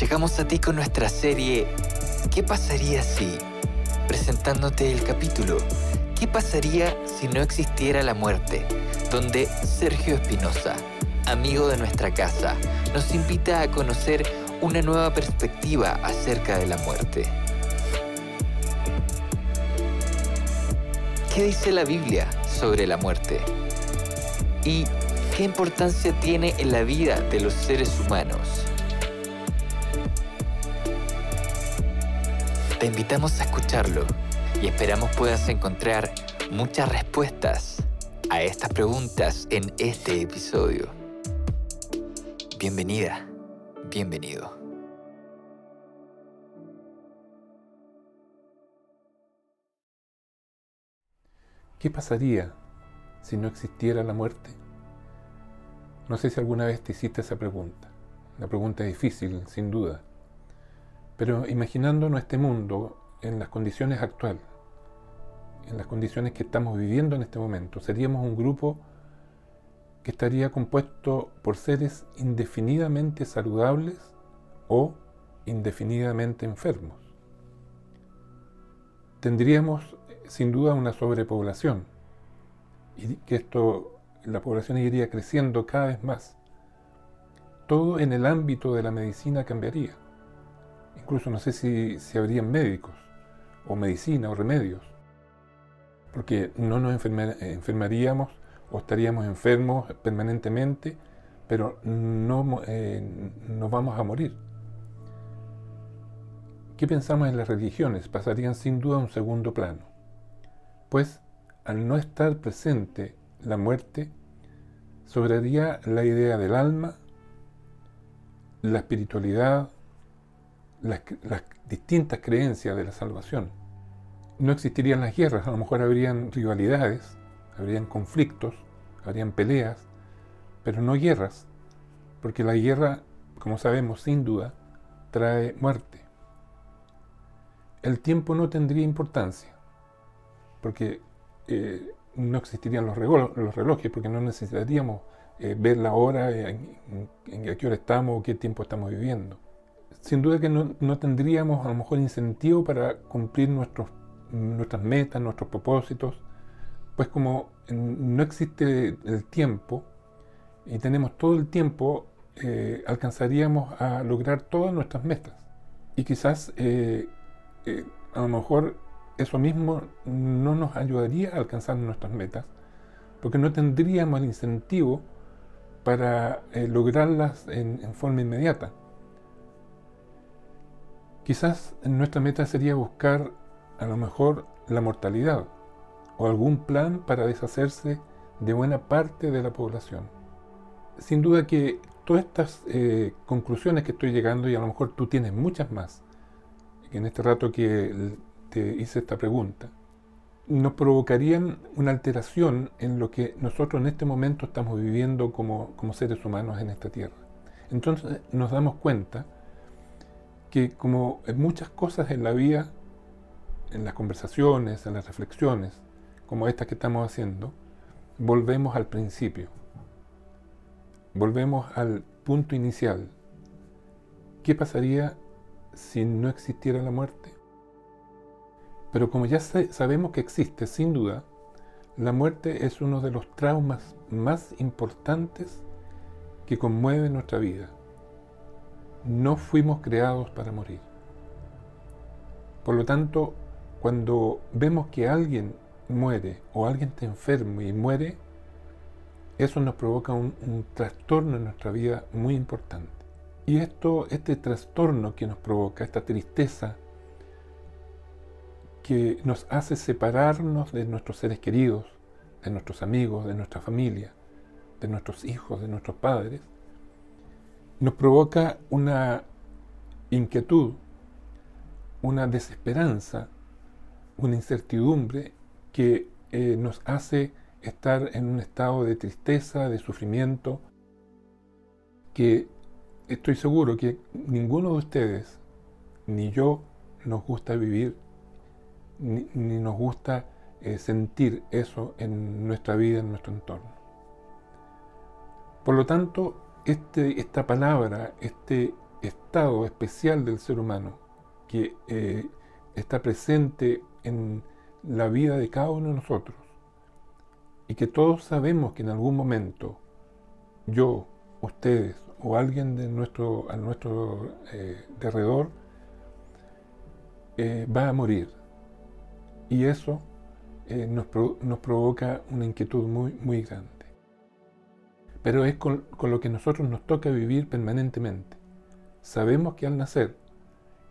Llegamos a ti con nuestra serie ¿Qué pasaría si? Presentándote el capítulo ¿Qué pasaría si no existiera la muerte? Donde Sergio Espinosa, amigo de nuestra casa, nos invita a conocer una nueva perspectiva acerca de la muerte. ¿Qué dice la Biblia sobre la muerte? ¿Y qué importancia tiene en la vida de los seres humanos? Te invitamos a escucharlo y esperamos puedas encontrar muchas respuestas a estas preguntas en este episodio. Bienvenida, bienvenido. ¿Qué pasaría si no existiera la muerte? No sé si alguna vez te hiciste esa pregunta. La pregunta es difícil, sin duda. Pero imaginándonos este mundo en las condiciones actuales, en las condiciones que estamos viviendo en este momento, seríamos un grupo que estaría compuesto por seres indefinidamente saludables o indefinidamente enfermos. Tendríamos sin duda una sobrepoblación y que esto la población iría creciendo cada vez más. Todo en el ámbito de la medicina cambiaría incluso no sé si, habrían médicos, o medicina, o remedios, porque no nos enfermaríamos o estaríamos enfermos permanentemente, pero no eh, nos vamos a morir. ¿Qué pensamos en las religiones? Pasarían sin duda a un segundo plano. Pues al no estar presente la muerte, sobraría la idea del alma, la espiritualidad, las, distintas creencias de la salvación. No existirían las guerras, a lo mejor habrían rivalidades, habrían conflictos, habrían peleas, pero no guerras, porque la guerra, como sabemos sin duda, trae muerte. El tiempo no tendría importancia, porque eh, no existirían los, relojes, porque no necesitaríamos eh, ver la hora, en, en, qué hora estamos qué tiempo estamos viviendo sin duda que no, tendríamos a lo mejor incentivo para cumplir nuestros, nuestras metas, nuestros propósitos, pues como no existe el tiempo y tenemos todo el tiempo, eh, alcanzaríamos a lograr todas nuestras metas. Y quizás eh, eh, a lo mejor eso mismo no nos ayudaría a alcanzar nuestras metas, porque no tendríamos el incentivo para lograrlas en forma inmediata. Quizás nuestra meta sería buscar a lo mejor la mortalidad o algún plan para deshacerse de buena parte de la población. Sin duda que todas estas eh, conclusiones que estoy llegando, y a lo mejor tú tienes muchas más, en este rato que te hice esta pregunta, nos provocarían una alteración en lo que nosotros en este momento estamos viviendo como, como seres humanos en esta tierra. Entonces nos damos cuenta que como en muchas cosas en la vida, en las conversaciones, en las reflexiones, como estas que estamos haciendo, volvemos al principio, volvemos al punto inicial. ¿Qué pasaría si no existiera la muerte? Pero como ya sabemos que existe, sin duda, la muerte es uno de los traumas más importantes que conmueve nuestra vida no fuimos creados para morir. Por lo tanto, cuando vemos que alguien muere o alguien está enfermo y muere, eso nos provoca un, trastorno en nuestra vida muy importante. Y esto, este trastorno que nos provoca, esta tristeza que nos hace separarnos de nuestros seres queridos, de nuestros amigos, de nuestra familia, de nuestros hijos, de nuestros padres, nos provoca una inquietud, una desesperanza, una incertidumbre que eh, nos hace estar en un estado de tristeza, de sufrimiento, que estoy seguro que ninguno de ustedes, ni yo, nos gusta vivir, ni, nos gusta eh, sentir eso en nuestra vida, en nuestro entorno. Por lo tanto, este, esta palabra, este estado especial del ser humano, que eh, está presente en la vida de cada uno de nosotros, y que todos sabemos que en algún momento yo, ustedes o alguien de nuestro, a nuestro eh, derredor eh, va a morir. Y eso eh, nos, nos, provoca una inquietud muy, muy grande. Pero es con, lo que nosotros nos toca vivir permanentemente. Sabemos que al nacer,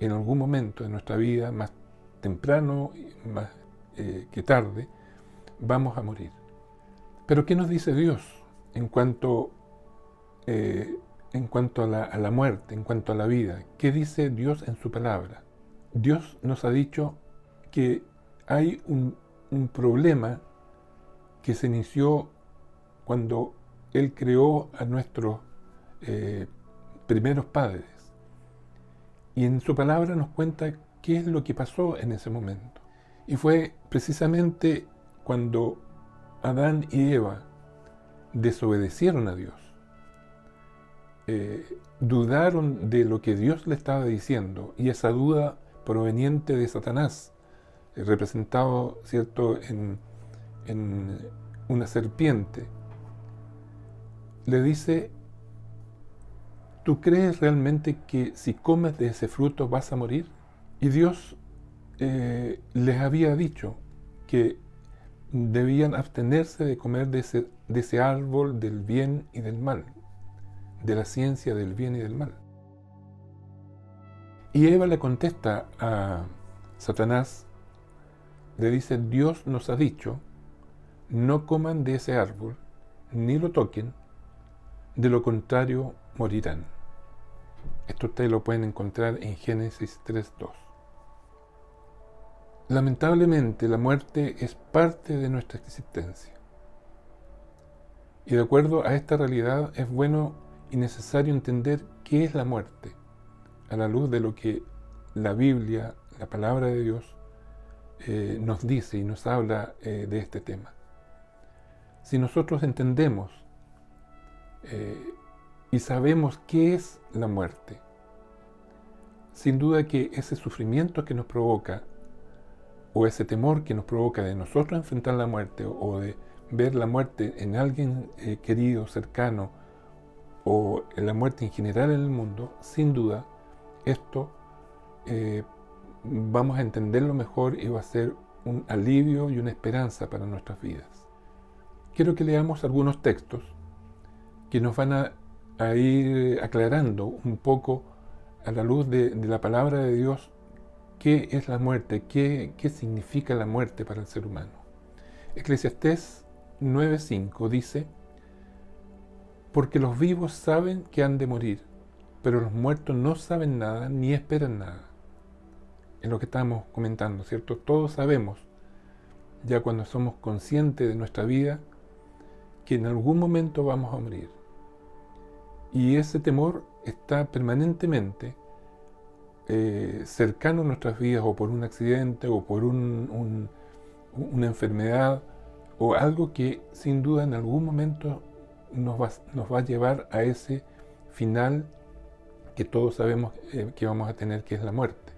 en algún momento de nuestra vida, más temprano, más que tarde, vamos a morir. Pero ¿qué nos dice Dios en cuanto, eh, en cuanto a, la, muerte, en cuanto a la vida? ¿Qué dice Dios en su palabra? Dios nos ha dicho que hay un, problema que se inició cuando Él creó a nuestros eh, primeros padres. Y en su palabra nos cuenta qué es lo que pasó en ese momento. Y fue precisamente cuando Adán y Eva desobedecieron a Dios, eh, dudaron de lo que Dios le estaba diciendo y esa duda proveniente de Satanás, eh, representado ¿cierto? En, en una serpiente, le dice, ¿tú crees realmente que si comes de ese fruto vas a morir? Y Dios eh, les había dicho que debían abstenerse de comer de ese, de ese árbol del bien y del mal, de la ciencia del bien y del mal. Y Eva le contesta a Satanás, le dice, Dios nos ha dicho, no coman de ese árbol, ni lo toquen, de lo contrario morirán. Esto ustedes lo pueden encontrar en Génesis 3.2. Lamentablemente la muerte es parte de nuestra existencia. Y de acuerdo a esta realidad es bueno y necesario entender qué es la muerte, a la luz de lo que la Biblia, la palabra de Dios, eh, nos dice y nos habla eh, de este tema. Si nosotros entendemos eh, y sabemos qué es la muerte, sin duda que ese sufrimiento que nos provoca o ese temor que nos provoca de nosotros enfrentar la muerte o de ver la muerte en alguien eh, querido, cercano, o en la muerte en general en el mundo, sin duda, esto eh, vamos a entenderlo mejor y va a ser un alivio y una esperanza para nuestras vidas. Quiero que leamos algunos textos que nos van a, ir aclarando un poco a la luz de la palabra de Dios ¿Qué es la muerte? ¿Qué, significa la muerte para el ser humano? Eclesiastés 9.5 dice, porque los vivos saben que han de morir, pero los muertos no saben nada ni esperan nada. Es lo que estamos comentando, ¿cierto? Todos sabemos, ya cuando somos conscientes de nuestra vida, que en algún momento vamos a morir. Y ese temor está permanentemente eh, cercano a nuestras vidas o por un accidente o por una enfermedad o algo que sin duda en algún momento nos va, nos va a llevar a ese final que todos sabemos eh, que vamos a tener, que es la muerte.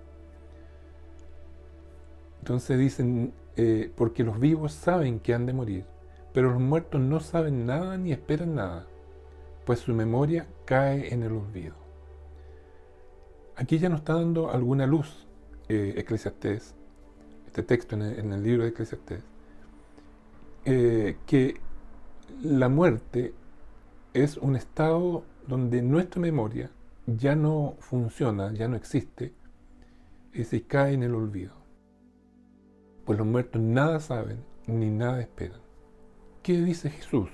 Entonces dicen, eh, porque los vivos saben que han de morir, pero los muertos no saben nada ni esperan nada, pues su memoria cae en el olvido. Aquí ya nos está dando alguna luz eh, Eclesiastés, este texto en el, libro de Eclesiastés, eh, que la muerte es un estado donde nuestra memoria ya no funciona, ya no existe, y se cae en el olvido. Pues los muertos nada saben ni nada esperan. ¿Qué dice Jesús,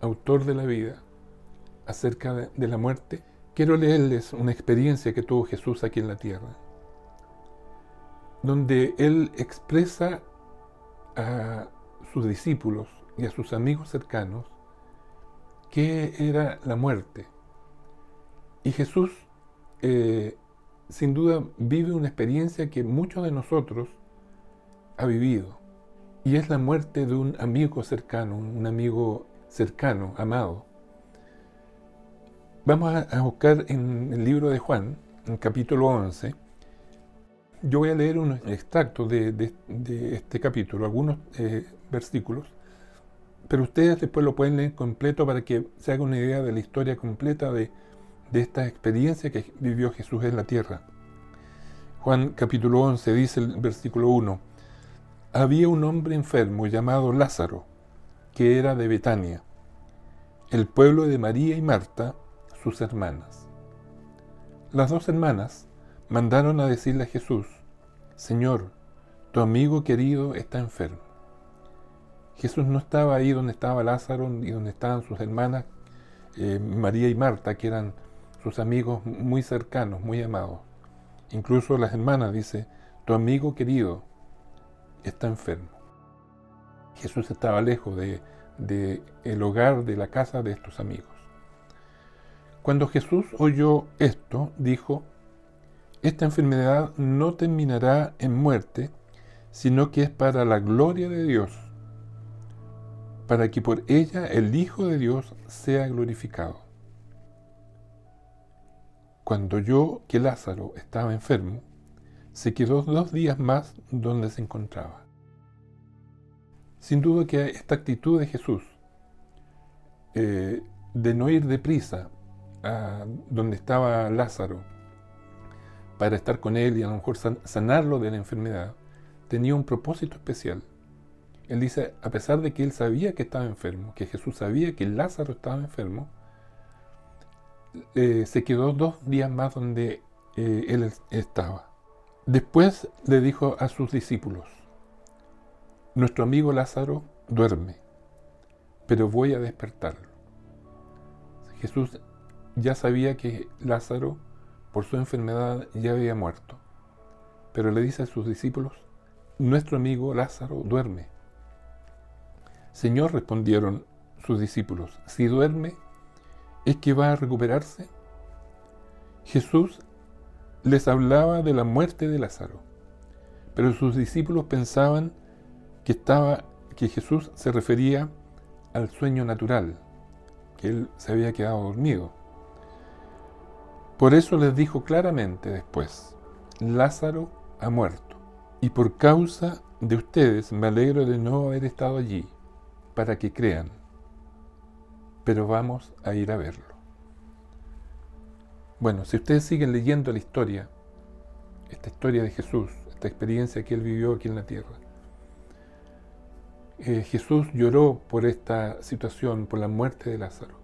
autor de la vida, acerca de la muerte? quiero leerles una experiencia que tuvo Jesús aquí en la tierra, donde Él expresa a sus discípulos y a sus amigos cercanos qué era la muerte. Y Jesús, eh, sin duda, vive una experiencia que muchos de nosotros ha vivido. Y es la muerte de un amigo cercano, un amigo cercano, amado. Vamos a, buscar en el libro de Juan, en capítulo 11. Yo voy a leer un extracto de, este capítulo, algunos eh, versículos, pero ustedes después lo pueden leer completo para que se haga una idea de la historia completa de, de esta experiencia que vivió Jesús en la tierra. Juan capítulo 11 dice el versículo 1, había un hombre enfermo llamado Lázaro, que era de Betania, el pueblo de María y Marta, sus hermanas. Las dos hermanas mandaron a decirle a Jesús, Señor, tu amigo querido está enfermo. Jesús no estaba ahí donde estaba Lázaro y donde estaban sus hermanas eh, María y Marta, que eran sus amigos muy cercanos, muy amados. Incluso las hermanas dice, tu amigo querido está enfermo. Jesús estaba lejos de, de el hogar, de la casa de estos amigos. Cuando Jesús oyó esto, dijo, esta enfermedad no terminará en muerte, sino que es para la gloria de Dios, para que por ella el Hijo de Dios sea glorificado. Cuando oyó que Lázaro estaba enfermo, se quedó dos días más donde se encontraba. Sin duda que esta actitud de Jesús, eh, de no ir deprisa a donde estaba Lázaro para estar con él y a lo mejor sanarlo de la enfermedad, tenía un propósito especial. Él dice, a pesar de que él sabía que estaba enfermo, que Jesús sabía que Lázaro estaba enfermo, eh, se quedó dos días más donde eh, él estaba. Después le dijo a sus discípulos, nuestro amigo Lázaro duerme, pero voy a despertarlo. Jesús ya sabía que Lázaro, por su enfermedad, ya había muerto. Pero le dice a sus discípulos, nuestro amigo Lázaro duerme. Señor, respondieron sus discípulos, si duerme, ¿es que va a recuperarse? Jesús les hablaba de la muerte de Lázaro, pero sus discípulos pensaban que, que Jesús se refería al sueño natural, que él se había quedado dormido. Por eso les dijo claramente después, Lázaro ha muerto, y por causa de ustedes me alegro de no haber estado allí, para que crean, pero vamos a ir a verlo. Bueno, si ustedes siguen leyendo la historia, esta historia de Jesús, esta experiencia que él vivió aquí en la tierra, eh, Jesús lloró por esta situación, por la muerte de Lázaro.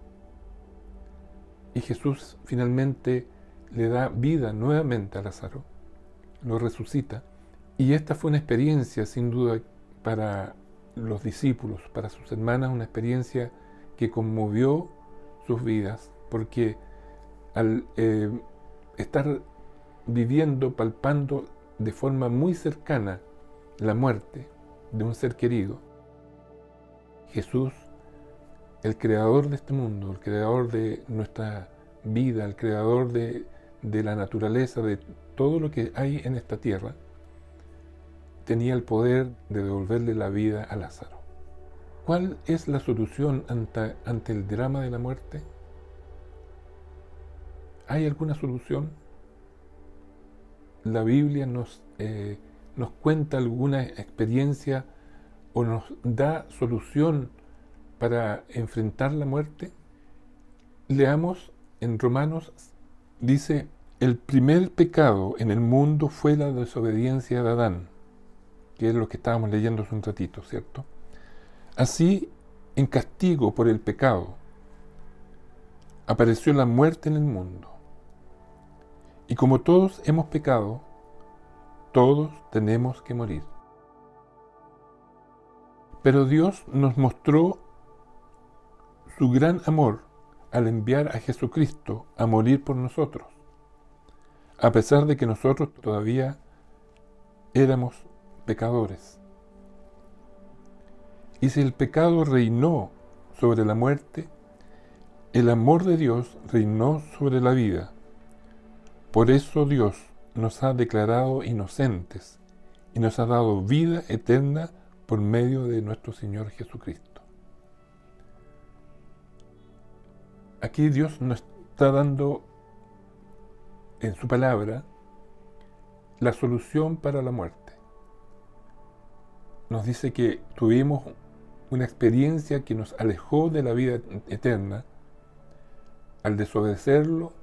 Y Jesús finalmente le da vida nuevamente a Lázaro, lo resucita. Y esta fue una experiencia, sin duda, para los discípulos, para sus hermanas, una experiencia que conmovió sus vidas, porque al eh, estar viviendo, palpando de forma muy cercana la muerte de un ser querido, Jesús el creador de este mundo, el creador de nuestra vida, el creador de, la naturaleza, de todo lo que hay en esta tierra, tenía el poder de devolverle la vida a Lázaro. ¿Cuál es la solución ante, ante el drama de la muerte? ¿Hay alguna solución? La Biblia nos, eh, nos cuenta alguna experiencia o nos da solución para enfrentar la muerte? Leamos en Romanos, dice, el primer pecado en el mundo fue la desobediencia de Adán, que es lo que estábamos leyendo hace un ratito, ¿cierto? Así, en castigo por el pecado, apareció la muerte en el mundo. Y como todos hemos pecado, todos tenemos que morir. Pero Dios nos mostró su gran amor al enviar a Jesucristo a morir por nosotros, a pesar de que nosotros todavía éramos pecadores. Y si el pecado reinó sobre la muerte, el amor de Dios reinó sobre la vida. Por eso Dios nos ha declarado inocentes y nos ha dado vida eterna por medio de nuestro Señor Jesucristo. Aquí Dios nos está dando en su palabra la solución para la muerte. Nos dice que tuvimos una experiencia que nos alejó de la vida eterna al desobedecerlo,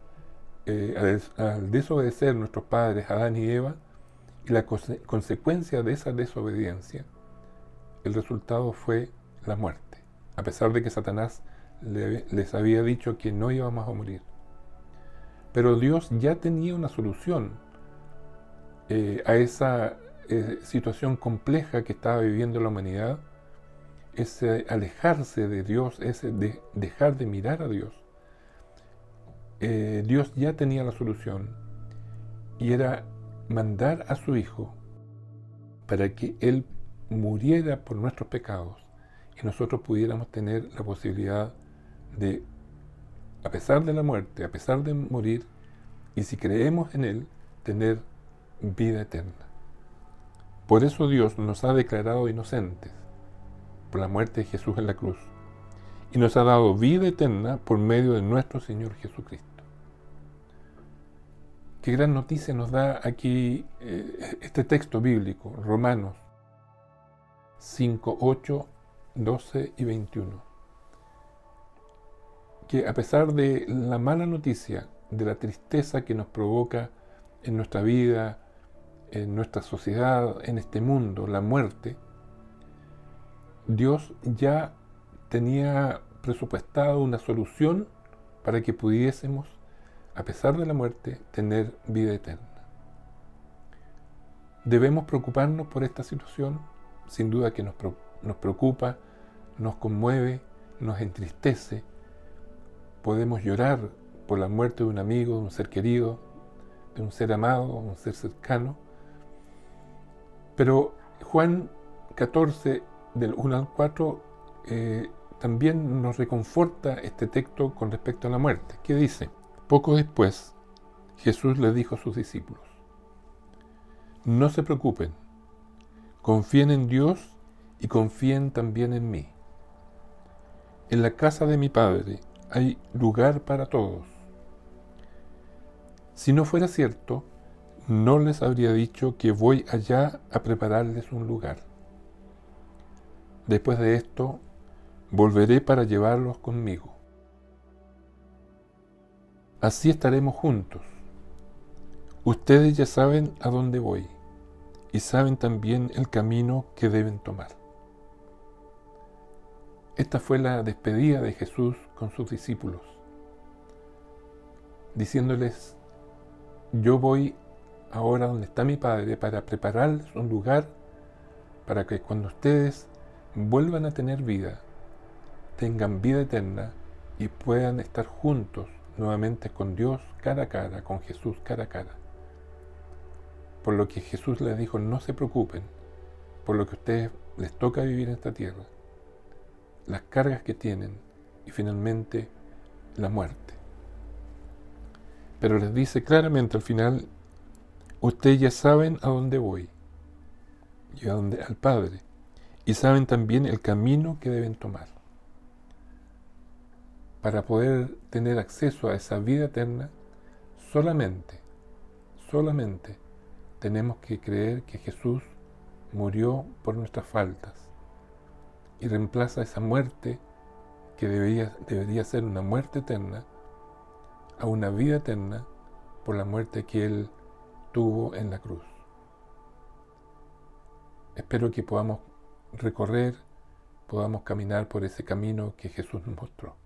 eh, al, desobedecer nuestros padres Adán y Eva, y la consecuencia de esa desobediencia, el resultado fue la muerte, a pesar de que Satanás les había dicho que no íbamos a morir. Pero Dios ya tenía una solución eh, a esa eh, situación compleja que estaba viviendo la humanidad, ese alejarse de Dios, ese de dejar de mirar a Dios. Eh, Dios ya tenía la solución y era mandar a su Hijo para que Él muriera por nuestros pecados y nosotros pudiéramos tener la posibilidad de, a pesar de la muerte, a pesar de morir, y si creemos en Él, tener vida eterna. Por eso Dios nos ha declarado inocentes por la muerte de Jesús en la cruz y nos ha dado vida eterna por medio de nuestro Señor Jesucristo. Qué gran noticia nos da aquí eh, este texto bíblico, Romanos 5, 8, 12 y 21. Que a pesar de la mala noticia, de la tristeza que nos provoca en nuestra vida, en nuestra sociedad, en este mundo, la muerte, Dios ya tenía presupuestado una solución para que pudiésemos, a pesar de la muerte, tener vida eterna. ¿Debemos preocuparnos por esta situación? Sin duda que nos, nos preocupa, nos conmueve, nos entristece. Podemos llorar por la muerte de un amigo, de un ser querido, de un ser amado, de un ser cercano. Pero Juan 14 del 1 al 4 eh, también nos reconforta este texto con respecto a la muerte, que dice, poco después Jesús le dijo a sus discípulos, no se preocupen, confíen en Dios y confíen también en mí. En la casa de mi Padre hay lugar para todos. Si no fuera cierto, no les habría dicho que voy allá a prepararles un lugar. Después de esto, volveré para llevarlos conmigo. Así estaremos juntos. Ustedes ya saben a dónde voy y saben también el camino que deben tomar. Esta fue la despedida de Jesús con sus discípulos, diciéndoles, yo voy ahora donde está mi Padre para prepararles un lugar para que cuando ustedes vuelvan a tener vida, tengan vida eterna y puedan estar juntos nuevamente con Dios cara a cara, con Jesús cara a cara. Por lo que Jesús les dijo, no se preocupen por lo que a ustedes les toca vivir en esta tierra, las cargas que tienen y finalmente la muerte. Pero les dice claramente al final, ustedes ya saben a dónde voy y a dónde al Padre y saben también el camino que deben tomar. Para poder tener acceso a esa vida eterna, solamente, solamente tenemos que creer que Jesús murió por nuestras faltas y reemplaza esa muerte que debería, debería ser una muerte eterna a una vida eterna por la muerte que Él tuvo en la cruz. Espero que podamos recorrer, podamos caminar por ese camino que Jesús nos mostró.